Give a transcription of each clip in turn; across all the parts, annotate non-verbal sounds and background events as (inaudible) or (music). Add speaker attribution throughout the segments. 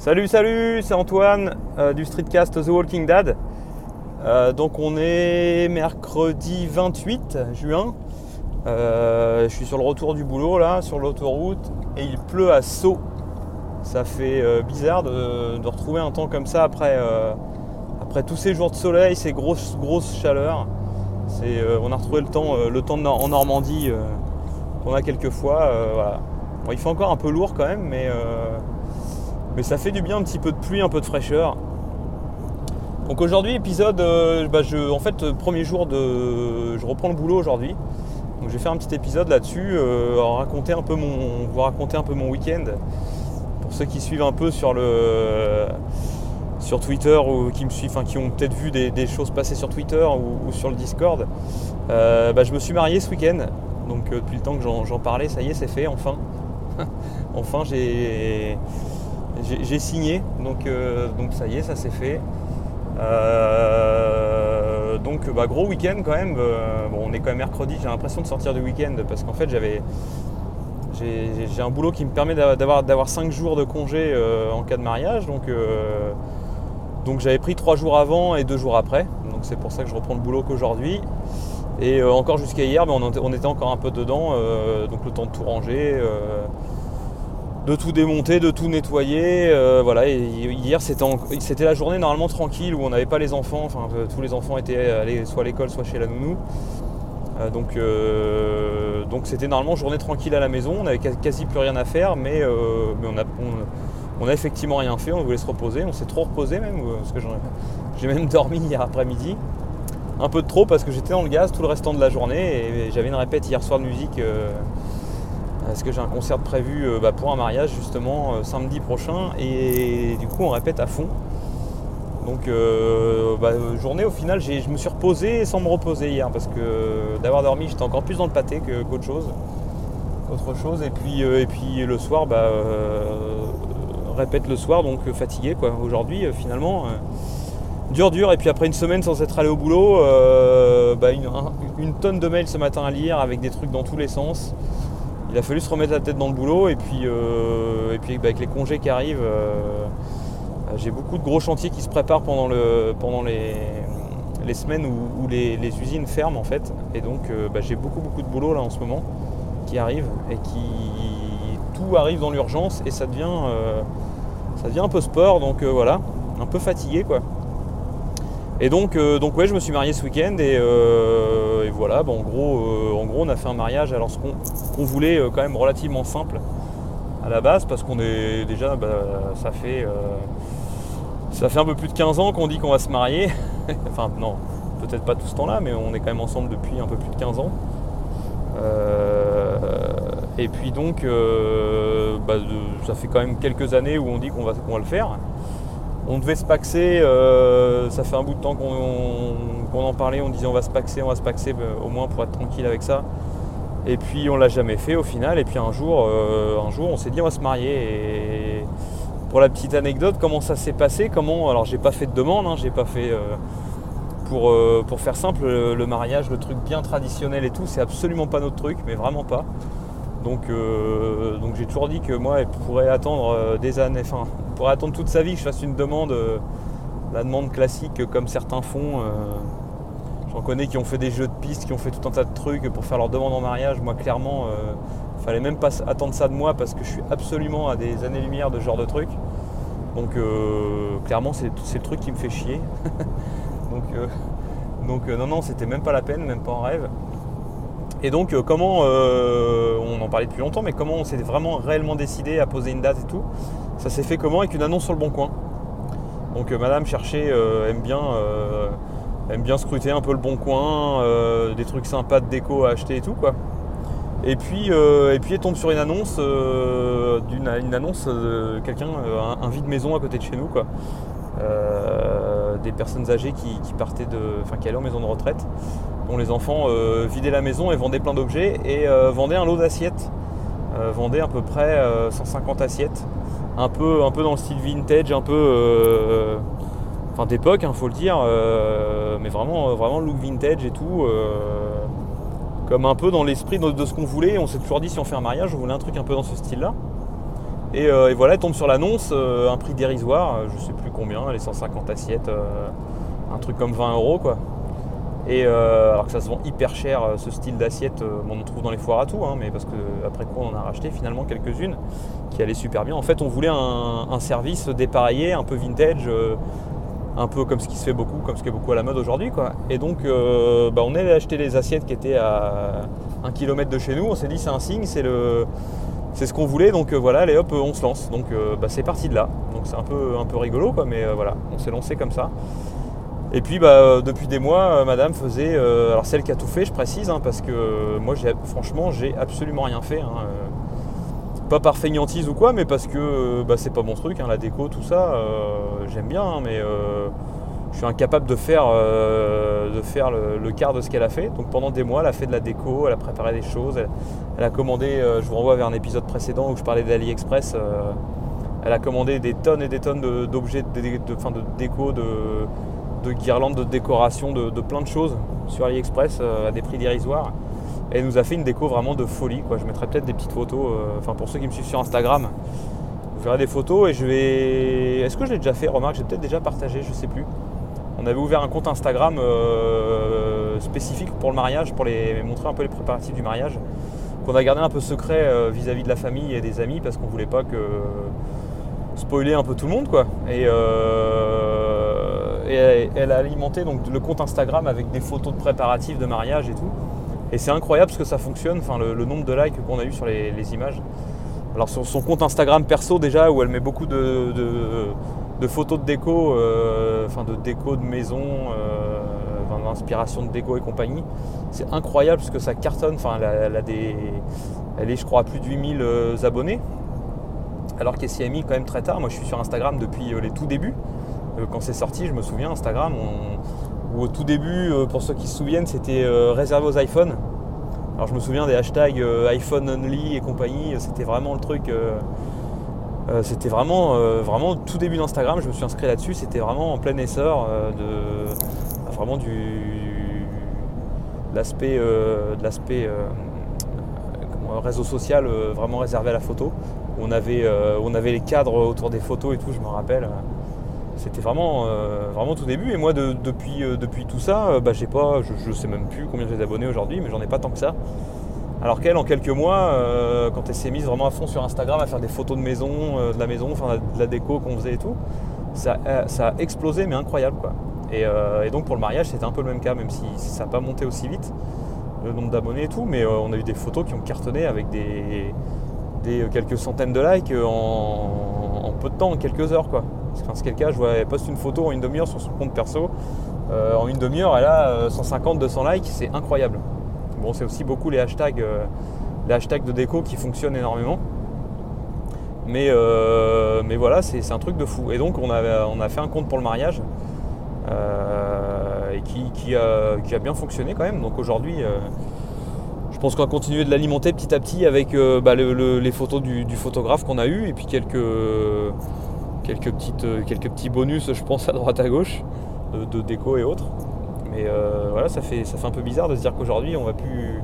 Speaker 1: Salut, salut, c'est Antoine euh, du streetcast The Walking Dead. Euh, donc on est mercredi 28 juin. Euh, je suis sur le retour du boulot là, sur l'autoroute, et il pleut à saut. Ça fait bizarre de, retrouver un temps comme ça après, tous ces jours de soleil, ces grosses, grosses chaleurs. on a retrouvé le temps, le temps en Normandie qu'on a quelques fois. Il fait encore un peu lourd quand même, mais mais ça fait du bien un petit peu de pluie, un peu de fraîcheur. Donc aujourd'hui épisode, euh, bah, je, en fait premier jour de, je reprends le boulot aujourd'hui. Donc je vais faire un petit épisode là-dessus, euh, raconter un peu mon, vous raconter un peu mon week-end. Pour ceux qui suivent un peu sur le, sur Twitter ou qui me suivent, enfin qui ont peut-être vu des, choses passer sur Twitter ou, sur le Discord. Euh, bah, je me suis marié ce week-end. Donc depuis le temps que j'en parlais, ça y est, c'est fait enfin. (laughs) enfin j'ai j'ai signé, donc, euh, donc ça y est, ça s'est fait. Euh, donc bah, gros week-end quand même. Euh, bon, on est quand même mercredi, j'ai l'impression de sortir du week-end parce qu'en fait j'avais j'ai un boulot qui me permet d'avoir 5 jours de congé en cas de mariage. Donc, donc j'avais pris 3 jours avant et 2 jours après. Donc c'est pour ça que je reprends le boulot qu'aujourd'hui. Et encore jusqu'à hier, on, était encore un peu dedans. donc le temps de tout ranger de tout démonter, de tout nettoyer. Euh, voilà, hier c'était la journée normalement tranquille où on n'avait pas les enfants, enfin euh, tous les enfants étaient allés soit à l'école, soit chez la nounou. Euh, donc c'était normalement journée tranquille à la maison, on n'avait quasi plus rien à faire, mais, mais on, a, effectivement rien fait, on voulait se reposer, on s'est trop reposé même, parce que j'ai même (laughs) dormi hier après-midi. Un peu de trop parce que j'étais dans le gaz tout le restant de la journée et j'avais une répète hier soir de musique parce que j'ai un concert prévu euh, bah, pour un mariage justement euh, samedi prochain et du coup on répète à fond. Donc euh, bah, journée au final je me suis reposé sans me reposer hier parce que d'avoir dormi j'étais encore plus dans le pâté qu'autre chose. Autre chose et puis, et puis le soir bah, répète le soir donc fatigué quoi. Aujourd'hui finalement dur dur et puis après une semaine sans être allé au boulot une, tonne de mails ce matin à lire avec des trucs dans tous les sens il a fallu se remettre la tête dans le boulot et puis, euh, et puis bah, avec les congés qui arrivent, euh, j'ai beaucoup de gros chantiers qui se préparent pendant, le, pendant les, les semaines où, les, usines ferment en fait. Et donc euh, bah, j'ai beaucoup beaucoup de boulot là en ce moment qui arrive et qui tout arrive dans l'urgence et ça devient, ça devient un peu sport donc voilà, un peu fatigué quoi. Et donc, donc ouais, je me suis marié ce week-end et, voilà, en, gros, en gros on a fait un mariage alors ce qu'on voulait euh, quand même relativement simple à la base parce qu'on est déjà, bah, ça fait euh, ça fait un peu plus de 15 ans qu'on dit qu'on va se marier. (laughs) enfin non, peut-être pas tout ce temps-là, mais on est quand même ensemble depuis un peu plus de 15 ans. Euh, et puis donc, bah, ça fait quand même quelques années où on dit qu'on va le faire. On devait se paxer, ça fait un bout de temps qu'on en parlait, on disait on va se paxer, on va se paxer au moins pour être tranquille avec ça. Et puis on l'a jamais fait au final. Et puis un jour, euh, on s'est dit on va se marier. Pour la petite anecdote, comment ça s'est passé Comment Alors j'ai pas fait de demande, hein, j'ai pas fait. Euh, pour, euh, faire simple, le, mariage, le truc bien traditionnel et tout, c'est absolument pas notre truc, mais vraiment pas. Donc, j'ai toujours dit que moi, elle pourrait attendre des années, pourrait attendre toute sa vie que je fasse une demande, la demande classique comme certains font J'en connais qui ont fait des jeux de pistes, qui ont fait tout un tas de trucs pour faire leur demande en mariage. Moi, clairement, euh, fallait même pas attendre ça de moi parce que je suis absolument à des années-lumière de ce genre de truc. Donc, euh, clairement, c'est le truc qui me fait chier. (laughs) donc, euh, donc non, non, c'était même pas la peine, même pas en rêve. Et donc, comment, on en parlait depuis longtemps, mais comment on s'est vraiment réellement décidé à poser une date et tout? Ça s'est fait comment Avec une annonce sur le bon coin? Donc, madame cherchait, aime bien aime bien scruter un peu le bon coin, euh, des trucs sympas de déco à acheter et tout quoi. Et puis, euh, et puis elle tombe sur une annonce, euh, d'une une annonce de quelqu'un, un, vide maison à côté de chez nous quoi. des personnes âgées qui, partaient de, enfin qui allaient en maison de retraite, dont les enfants vidaient la maison et vendaient plein d'objets et vendaient un lot d'assiettes, vendaient à peu près 150 assiettes, un peu, un peu dans le style vintage, un peu enfin d'époque, il hein, faut le dire, euh, mais vraiment, vraiment look vintage et tout, euh, comme un peu dans l'esprit de, ce qu'on voulait. On s'est toujours dit si on fait un mariage, on voulait un truc un peu dans ce style-là. Et, et voilà, elle tombe sur l'annonce, un prix dérisoire, je sais plus combien, les 150 assiettes, un truc comme 20 euros quoi. Et euh, alors que ça se vend hyper cher euh, ce style d'assiette, euh, on en trouve dans les foires à tout, hein, mais parce que après quoi on en a racheté finalement quelques-unes qui allaient super bien. En fait on voulait un, service dépareillé, un peu vintage, un peu comme ce qui se fait beaucoup, comme ce qui est beaucoup à la mode aujourd'hui quoi. Et donc bah, on est allé acheter les assiettes qui étaient à un kilomètre de chez nous, on s'est dit c'est un signe, c'est le. C'est ce qu'on voulait, donc voilà, allez hop, on se lance. Donc bah, c'est parti de là. Donc c'est un peu, un peu rigolo, quoi, mais voilà, on s'est lancé comme ça. Et puis bah, euh, depuis des mois, euh, madame faisait, euh, alors celle qui a tout fait, je précise, hein, parce que moi franchement j'ai absolument rien fait. Hein, pas par feignantise ou quoi, mais parce que bah, c'est pas mon truc, hein, la déco, tout ça, j'aime bien, mais je suis incapable de faire, de faire le, quart de ce qu'elle a fait. Donc pendant des mois, elle a fait de la déco, elle a préparé des choses, elle, a commandé, je vous renvoie vers un épisode précédent où je parlais d'AliExpress, elle a commandé des tonnes et des tonnes d'objets de, de, de, déco, de de guirlandes, de décoration, de, plein de choses sur AliExpress euh, à des prix dérisoires. Et nous a fait une déco vraiment de folie. Quoi. Je mettrai peut-être des petites photos. Euh, enfin, pour ceux qui me suivent sur Instagram, vous verrez des photos et je vais. Est-ce que je l'ai déjà fait? Remarque, j'ai peut-être déjà partagé, je sais plus. On avait ouvert un compte Instagram euh, spécifique pour le mariage, pour les montrer un peu les préparatifs du mariage, qu'on a gardé un peu secret vis-à-vis de la famille et des amis parce qu'on voulait pas que spoiler un peu tout le monde quoi. Et elle, a alimenté donc, le compte Instagram avec des photos de préparatifs de mariage et tout. Et c'est incroyable ce que ça fonctionne, enfin, le, nombre de likes qu'on a eu sur les, images. Alors sur son compte Instagram perso déjà, où elle met beaucoup de, photos de déco, euh, enfin de déco de maison, euh, d'inspiration de déco et compagnie. C'est incroyable ce que ça cartonne. Enfin, elle, a, des, elle est, je crois, à plus de 8000 euh, abonnés. Alors qu'elle s'y est mis quand même très tard. Moi, je suis sur Instagram depuis les tout débuts. Euh, quand c'est sorti, je me souviens, Instagram, où au tout début, euh, pour ceux qui se souviennent, c'était euh, réservé aux iPhones. Alors je me souviens des hashtags iPhone only et compagnie, c'était vraiment le truc. c'était vraiment, vraiment tout début d'Instagram, je me suis inscrit là-dessus, c'était vraiment en plein essor de vraiment du l'aspect de l'aspect réseau social vraiment réservé à la photo. on avait, on avait les cadres autour des photos et tout, je me rappelle. C'était vraiment, euh, vraiment tout début. Et moi, depuis, euh, depuis tout ça, euh, bah, j'ai pas, je, ne sais même plus combien j'ai d'abonnés aujourd'hui, mais j'en ai pas tant que ça. Alors qu'elle, en quelques mois, quand elle s'est mise vraiment à fond sur Instagram à faire des photos de maison, de la maison, enfin de la déco qu'on faisait et tout, ça, ça, a explosé, mais incroyable quoi. Et, donc pour le mariage, c'était un peu le même cas, même si ça n'a pas monté aussi vite, le nombre d'abonnés et tout, mais on a eu des photos qui ont cartonné avec des, des quelques centaines de likes en, en peu de temps, en quelques heures quoi. Enfin, c'est cas, je vois, elle poste une photo en une demi-heure sur son compte perso. Euh, en une demi-heure, elle a 150-200 euh, likes, c'est incroyable. Bon, c'est aussi beaucoup les hashtags, euh, les hashtags de déco qui fonctionnent énormément. Mais, mais voilà, c'est un truc de fou. Et donc, on a, on a fait un compte pour le mariage et qui, a, bien fonctionné quand même. Donc aujourd'hui, je pense qu'on va continuer de l'alimenter petit à petit avec bah, les photos du, du photographe qu'on a eu et puis quelques quelques, petites, euh, quelques petits bonus, je pense, à droite à gauche, de, déco et autres. Mais euh, voilà, ça fait, ça fait un peu bizarre de se dire qu'aujourd'hui, on va plus,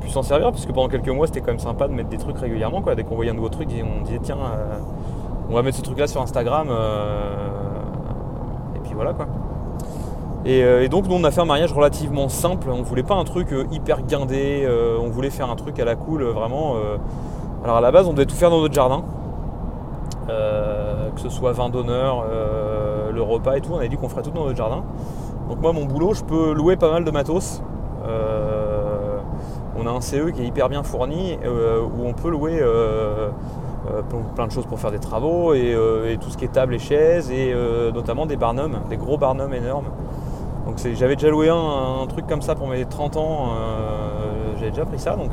Speaker 1: plus s'en servir, parce que pendant quelques mois, c'était quand même sympa de mettre des trucs régulièrement. Quoi. Dès qu'on voyait un nouveau truc, on disait, tiens, euh, on va mettre ce truc-là sur Instagram. et puis voilà, quoi. Et, donc nous on a fait un mariage relativement simple, on voulait pas un truc hyper guindé, on voulait faire un truc à la cool vraiment. alors à la base on devait tout faire dans notre jardin, que ce soit vin d'honneur, euh, le repas et tout. On a dit qu'on ferait tout dans notre jardin. Donc moi, mon boulot, je peux louer pas mal de matos. Euh, on a un CE qui est hyper bien fourni euh, où on peut louer plein de choses pour faire des travaux et, tout ce qui est table et chaises et notamment des barnums, des gros barnums énormes. Donc j'avais déjà loué un, truc comme ça pour mes 30 ans, j'avais déjà pris ça, donc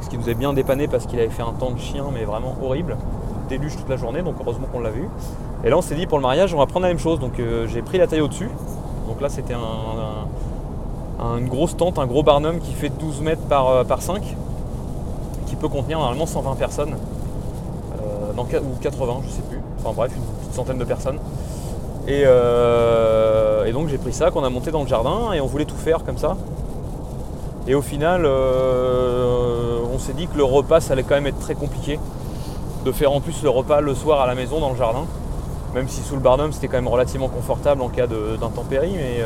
Speaker 1: ce qui nous a bien dépanné parce qu'il avait fait un temps de chien mais vraiment horrible déluge toute la journée, donc heureusement qu'on l'a vu. Et là, on s'est dit pour le mariage, on va prendre la même chose. Donc euh, j'ai pris la taille au-dessus. Donc là, c'était un, une grosse tente, un gros barnum qui fait 12 mètres par, euh, par 5, qui peut contenir normalement 120 personnes, euh, ou 80, je sais plus. Enfin bref, une petite centaine de personnes. Et, et donc j'ai pris ça, qu'on a monté dans le jardin, et on voulait tout faire comme ça. Et au final, on s'est dit que le repas, ça allait quand même être très compliqué de faire en plus le repas le soir à la maison dans le jardin. Même si sous le Barnum c'était quand même relativement confortable en cas d'intempérie. Mais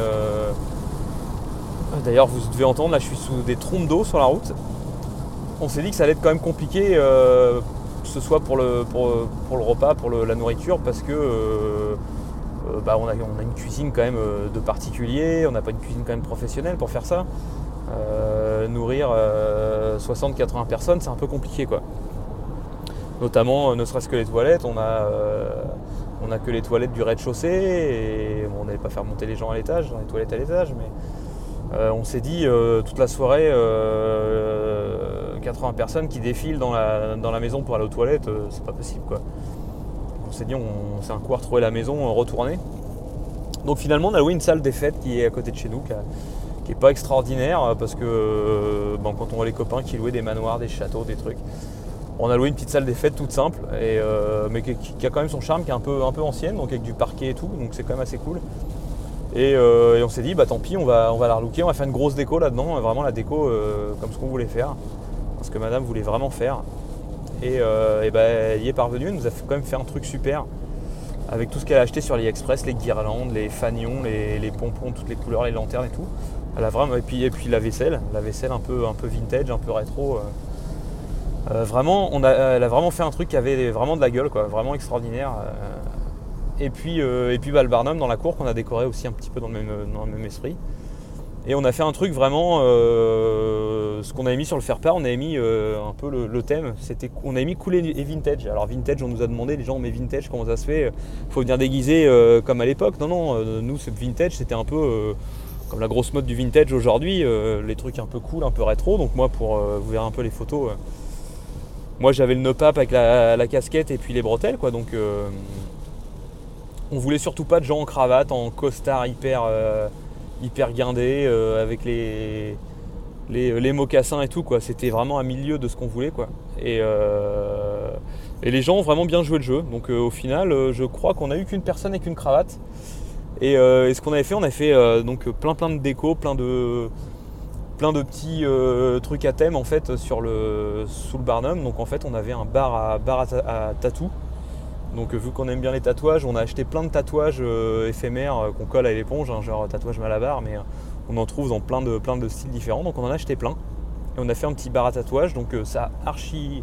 Speaker 1: d'ailleurs vous devez entendre, là je suis sous des trompes d'eau sur la route. On s'est dit que ça allait être quand même compliqué, que ce soit pour le, repas, pour la nourriture, parce que bah, on, a, on, a, une cuisine quand même de particulier, on n'a pas une cuisine quand même professionnelle pour faire ça. nourrir 60-80 personnes, c'est un peu compliqué quoi notamment euh, ne serait-ce que les toilettes, on a, euh, a que les toilettes du rez-de-chaussée on n'allait pas faire monter les gens à l'étage, dans les toilettes à l'étage, mais euh, on s'est dit toute la soirée 80 personnes qui défilent dans la, maison pour aller aux toilettes, c'est pas possible quoi. On s'est dit on, s'est un coup à retrouver la maison retourner. Donc finalement on a loué une salle des fêtes qui est à côté de chez nous, qui, n'est pas extraordinaire parce que quand on voit les copains qui louaient des manoirs, des châteaux, des trucs, on a loué une petite salle des fêtes toute simple, et, euh, mais qui, a quand même son charme, qui est un peu, ancienne, donc avec du parquet et tout, donc c'est quand même assez cool. Et, euh, on s'est dit, bah tant pis, on va, la relooker, on va faire une grosse déco là-dedans, vraiment la déco euh, comme ce qu'on voulait faire, ce que madame voulait vraiment faire. Et, bah, elle y est parvenue, elle nous a quand même fait un truc super, avec tout ce qu'elle a acheté sur AliExpress, les guirlandes, les fanions, les, pompons, toutes les couleurs, les lanternes et tout. Elle a vraiment, et puis, et la vaisselle, la vaisselle un peu vintage, un peu rétro. Euh, vraiment, on a, elle a vraiment fait un truc qui avait vraiment de la gueule, quoi, vraiment extraordinaire. Euh. et puis, euh, et dans la cour qu'on a décoré aussi un petit peu dans le même, esprit. Et on a fait un truc vraiment, ce qu'on avait mis sur le faire-part, on avait mis un peu le, thème, c'était, on avait mis cool et vintage. Alors vintage, on nous a demandé, les gens, mais vintage, comment ça se fait? Faut venir déguiser comme à l'époque. Non, non, nous, ce vintage, c'était un peu comme la grosse mode du vintage aujourd'hui, les trucs un peu cool, un peu rétro. Donc moi, pour vous verrez un peu les photos, moi j'avais le nopap avec la, casquette et puis les bretelles quoi donc euh, on voulait surtout pas de gens en cravate, en costard hyper, euh, hyper guindé euh, avec les, les, mocassins et tout quoi. C'était vraiment un milieu de ce qu'on voulait quoi. Et, et, les gens ont vraiment bien joué le jeu. Donc au final je crois qu'on a eu qu'une personne avec une cravate. Et, et ce qu'on avait fait, on a fait donc plein plein de déco, plein de plein de petits euh, trucs à thème en fait sur le, sous le Barnum. Donc en fait on avait un bar à, bar à, tatou. Donc vu qu'on aime bien les tatouages, on a acheté plein de tatouages euh, éphémères euh, qu'on colle à l'éponge, hein, genre tatouage malabar, mais on en trouve dans plein de, plein de styles différents. Donc on en a acheté plein. Et on a fait un petit bar à tatouage, donc ça a archi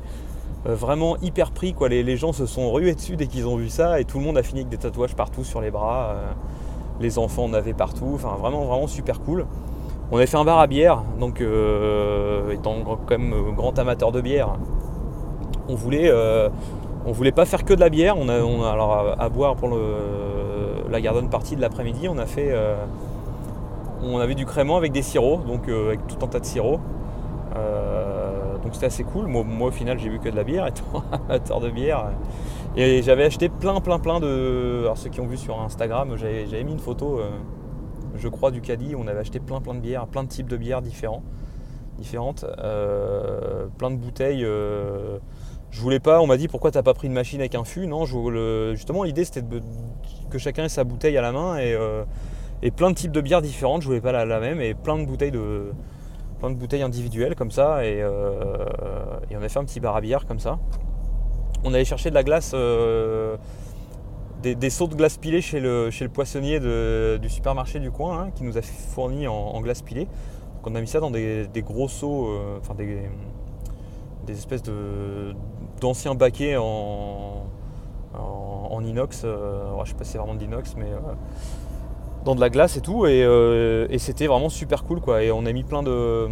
Speaker 1: vraiment hyper pris quoi. Les, les, gens se sont rués dessus dès qu'ils ont vu ça et tout le monde a fini avec des tatouages partout sur les bras. les enfants en avaient partout, enfin vraiment vraiment super cool. On avait fait un bar à bière, donc euh, étant quand même euh, grand amateur de bière, on voulait, euh, voulait pas faire que de la bière. On a, alors à, boire pour la garden partie de l'après-midi, on a fait, on avait du crément avec des sirops, donc avec tout un tas de sirops. donc c'était assez cool. Moi, au final, j'ai vu que de la bière, (laughs) étant amateur de bière. Et j'avais acheté plein, plein, plein de. Alors ceux qui ont vu sur Instagram, j'avais mis une photo je crois, du caddie. On avait acheté plein plein de bières, plein de types de bières différents, différentes, euh, plein de bouteilles. Euh, je voulais pas, on m'a dit pourquoi t'as pas pris une machine avec un fût? Non, justement l'idée c'était que chacun ait sa bouteille à la main euh, et, plein de types de bières différentes. Je voulais pas la, même et plein de bouteilles de plein de bouteilles individuelles comme ça et, on a fait un petit bar à bière comme ça. On allait chercher de la glace des, des, seaux de glace pilée chez le, chez le poissonnier du supermarché du coin hein, qui nous a fourni en, glace pilée. Donc on a mis ça dans des, gros seaux, euh, enfin des, espèces d'anciens baquets en, en, inox. Euh, je sais pas si c'est vraiment de l'inox, mais euh, dans de la glace et tout. Et, c'était vraiment super cool quoi. Et on a mis plein de,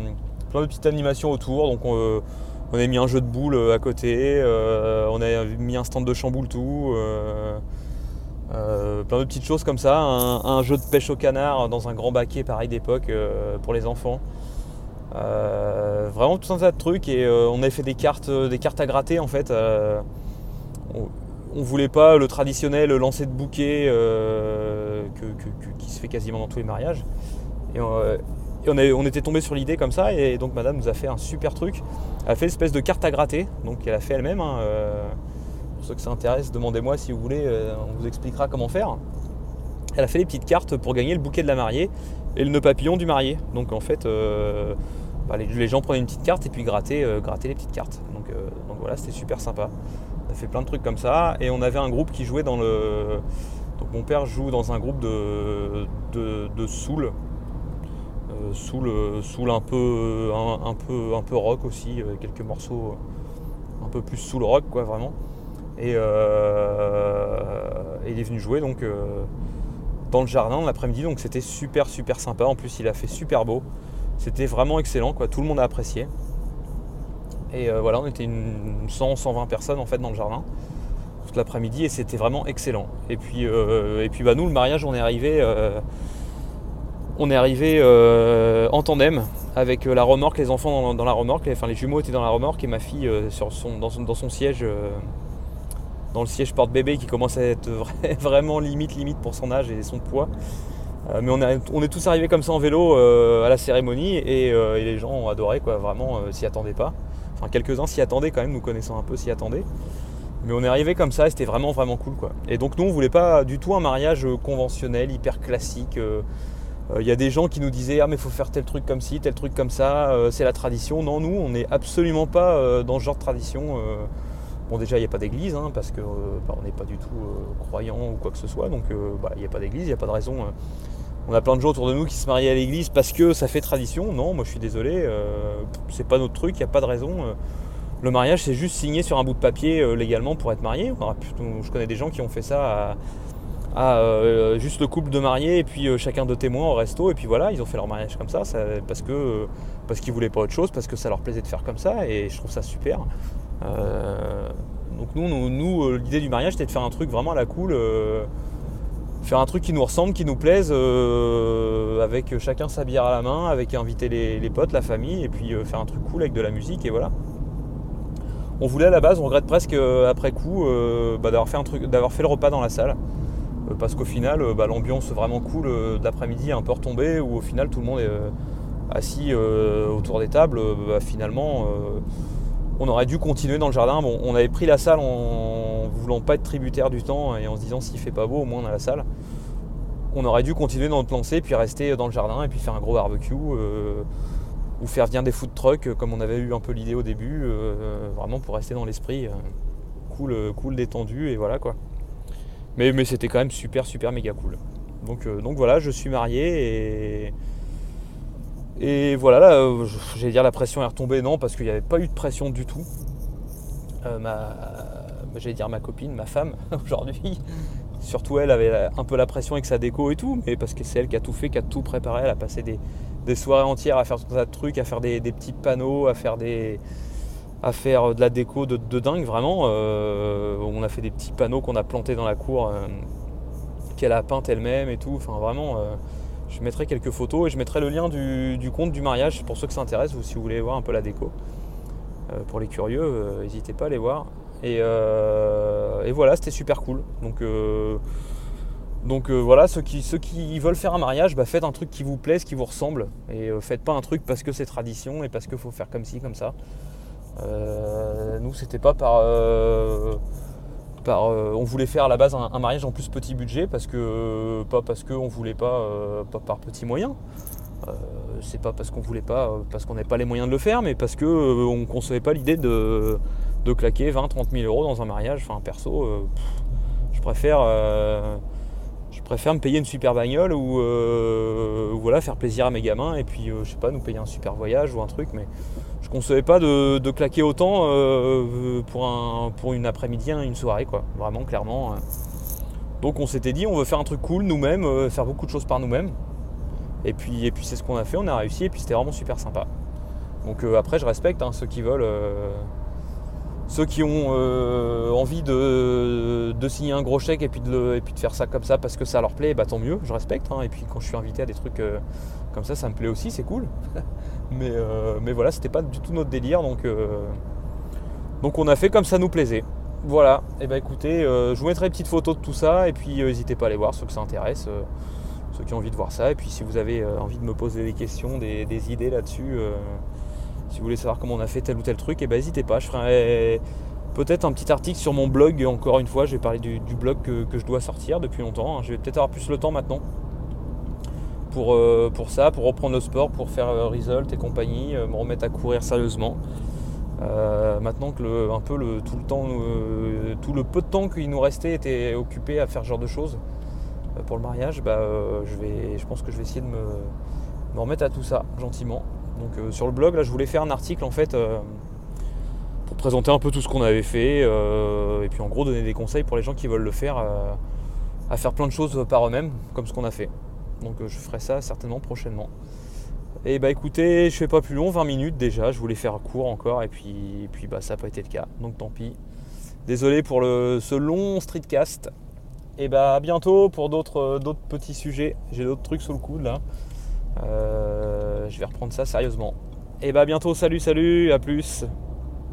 Speaker 1: plein de petites animations autour. Donc on, on a mis un jeu de boules à côté, on a mis un stand de chamboule tout. Euh, plein de petites choses comme ça, un, jeu de pêche au canard dans un grand baquet pareil d'époque euh, pour les enfants. Euh, vraiment tout un tas de trucs et on avait fait des cartes, des cartes à gratter en fait. On, on, voulait pas le traditionnel lancer de bouquet qui se fait quasiment dans tous les mariages. Et, on, était tombé sur l'idée comme ça et donc madame nous a fait un super truc. Elle a fait une espèce de carte à gratter, donc elle a fait elle-même. Hein, ceux que ça intéresse, demandez-moi si vous voulez, euh, on vous expliquera comment faire. Elle a fait des petites cartes pour gagner le bouquet de la mariée et le nœud papillon du marié. Donc en fait, euh, bah, les, gens prenaient une petite carte et puis grattaient, euh, les petites cartes. Donc, voilà, c'était super sympa. On a fait plein de trucs comme ça. Et on avait un groupe qui jouait dans le. Donc mon père joue dans un groupe de, soul. Soul, soul un peu, un, peu, un peu rock aussi, quelques morceaux un peu plus soul rock quoi vraiment. Et, il est venu jouer donc dans le jardin l'après-midi, donc c'était super super sympa. En plus il a fait super beau. C'était vraiment excellent quoi, tout le monde a apprécié. Et voilà, on était une 100-120 personnes en fait dans le jardin toute l'après-midi et c'était vraiment excellent. Et puis, et puis bah, nous le mariage on est arrivé on est arrivé euh, en tandem avec euh, la remorque, les enfants dans, la remorque, enfin les jumeaux étaient dans la remorque et ma fille euh, sur son, dans, son, siège, dans le siège porte-bébé qui commence à être (laughs) vraiment limite limite pour son âge et son poids. mais on est, tous arrivés comme ça en vélo à la cérémonie et, les gens ont adoré quoi, vraiment s'y attendaient pas. Enfin quelques-uns s'y attendaient quand même, nous connaissons un peu s'y attendaient. Mais on est arrivé comme ça et c'était vraiment vraiment cool quoi. Et donc nous on voulait pas du tout un mariage conventionnel, hyper classique. Il euh, y a des gens qui nous disaient Ah, mais faut faire tel truc comme ci, tel truc comme ça, euh, c'est la tradition. Non, nous, on n'est absolument pas euh, dans ce genre de tradition. Bon, déjà, il n'y a pas d'église, hein, parce qu'on bah, n'est pas du tout croyant ou quoi que ce soit. Donc, bah, il n'y a pas d'église, il n'y a pas de raison. on a plein de gens autour de nous qui se marient à l'église parce que ça fait tradition. Non, moi, je suis désolé, c'est pas notre truc, il n'y a pas de raison. le mariage, c'est juste signer sur un bout de papier légalement pour être marié. je connais des gens qui ont fait ça à euh, juste le couple de mariés et puis euh, chacun de témoins au resto et puis voilà ils ont fait leur mariage comme ça, parce que parce qu'ils voulaient pas autre chose parce que ça leur plaisait de faire comme ça et je trouve ça super euh, donc nous, nous, l'idée du mariage c'était de faire un truc vraiment à la cool faire un truc qui nous ressemble qui nous plaise avec chacun sa bière à la main avec inviter les, potes la famille et puis faire un truc cool avec de la musique et voilà on voulait à la base on regrette presque après coup bah, d'avoir fait le repas dans la salle euh, parce qu'au final, euh, bah, l'ambiance vraiment cool euh, d'après-midi est un peu retombée, où au final tout le monde est assis autour des tables. Bah, finalement, on aurait dû continuer dans le jardin. On avait pris la salle en voulant pas être tributaire du temps et en se disant s'il fait pas beau, au moins on a la salle. On aurait dû continuer dans notre lancée, puis rester dans le jardin et puis faire un gros barbecue ou faire venir des food trucks comme on avait eu un peu l'idée au début, vraiment pour rester dans l'esprit cool, cool, détendu et voilà quoi. Mais, mais c'était quand même super, super méga cool. Donc, euh, donc voilà, je suis marié et. Et voilà, là, euh, j'allais dire la pression est retombée, non, parce qu'il n'y avait pas eu de pression du tout. Euh, ma, j'allais dire ma copine, ma femme, (laughs) aujourd'hui, surtout elle avait un peu la pression avec sa déco et tout, mais parce que c'est elle qui a tout fait, qui a tout préparé, elle a passé des, soirées entières à faire tout ça de trucs, à faire des petits panneaux, à faire des, à faire de la déco de, dingue vraiment. Euh, on a fait des petits panneaux qu'on a plantés dans la cour qu'elle a peintes elle-même et tout. Enfin vraiment, je mettrai quelques photos et je mettrai le lien du, compte du mariage pour ceux que ça intéresse ou si vous voulez voir un peu la déco. pour les curieux, n'hésitez pas à les voir. Et, voilà, c'était super cool. Donc voilà, ceux qui, veulent faire un mariage, bah, faites un truc qui vous plaise, qui vous ressemble. Et faites pas un truc parce que c'est tradition et parce qu'il faut faire comme ci, comme ça. Euh, nous, c'était pas par. Euh, euh, on voulait faire à la base un, mariage en plus petit budget, parce que, pas parce qu'on voulait pas, pas par petits moyens. c'est pas parce qu'on voulait pas, parce qu'on n'avait pas les moyens de le faire, mais parce qu'on on concevait pas l'idée de, de, claquer 20, 30 000 euros dans un mariage. Enfin, perso, je préfère je préfère me payer une super bagnole ou voilà faire plaisir à mes gamins et puis je sais pas nous payer un super voyage ou un truc mais je concevais pas de, claquer autant euh, pour, un, pour une après-midi, hein, une soirée, quoi. Vraiment, clairement. Euh. Donc on s'était dit, on veut faire un truc cool nous-mêmes, euh, faire beaucoup de choses par nous-mêmes. Et puis, et puis c'est ce qu'on a fait, on a réussi, et puis c'était vraiment super sympa. Donc après, je respecte hein, ceux qui veulent, ceux qui ont envie de, signer un gros chèque et puis, de et puis de faire ça comme ça parce que ça leur plaît, bah tant mieux, je respecte. Hein. Et puis quand je suis invité à des trucs comme ça, ça me plaît aussi, c'est cool. (laughs) mais, euh, mais voilà, c'était pas du tout notre délire, donc, euh, donc on a fait comme ça nous plaisait. Voilà, et eh ben écoutez, euh, je vous mettrai une petite photo de tout ça, et puis n'hésitez pas à aller voir ceux que ça intéresse, ceux qui ont envie de voir ça, et puis si vous avez envie de me poser des questions, des, idées là-dessus, si vous voulez savoir comment on a fait tel ou tel truc, et eh ben n'hésitez pas, je ferai peut-être un petit article sur mon blog, encore une fois, je vais parler du, blog que, je dois sortir depuis longtemps, hein. je vais peut-être avoir plus le temps maintenant pour, euh, pour ça, pour reprendre le sport, pour faire euh, Result et compagnie, euh, me remettre à courir sérieusement. maintenant que le, un peu le, tout le temps, tout le peu de temps qu'il nous restait était occupé à faire ce genre de choses pour le mariage, bah, je, vais, je pense que je vais essayer de me, me remettre à tout ça gentiment. Donc sur le blog, là, je voulais faire un article en fait pour présenter un peu tout ce qu'on avait fait et puis en gros donner des conseils pour les gens qui veulent le faire à faire plein de choses par eux-mêmes, comme ce qu'on a fait. Donc euh, je ferai ça certainement prochainement. Et bah écoutez, je fais pas plus long, 20 minutes déjà, je voulais faire court encore et puis, puis bah ça n'a pas été le cas, donc tant pis. Désolé pour ce long streetcast. Et bah à bientôt pour d'autres petits sujets. J'ai d'autres trucs sous le coude là. Euh, je vais reprendre ça sérieusement. Et bah bientôt, salut, salut, à plus.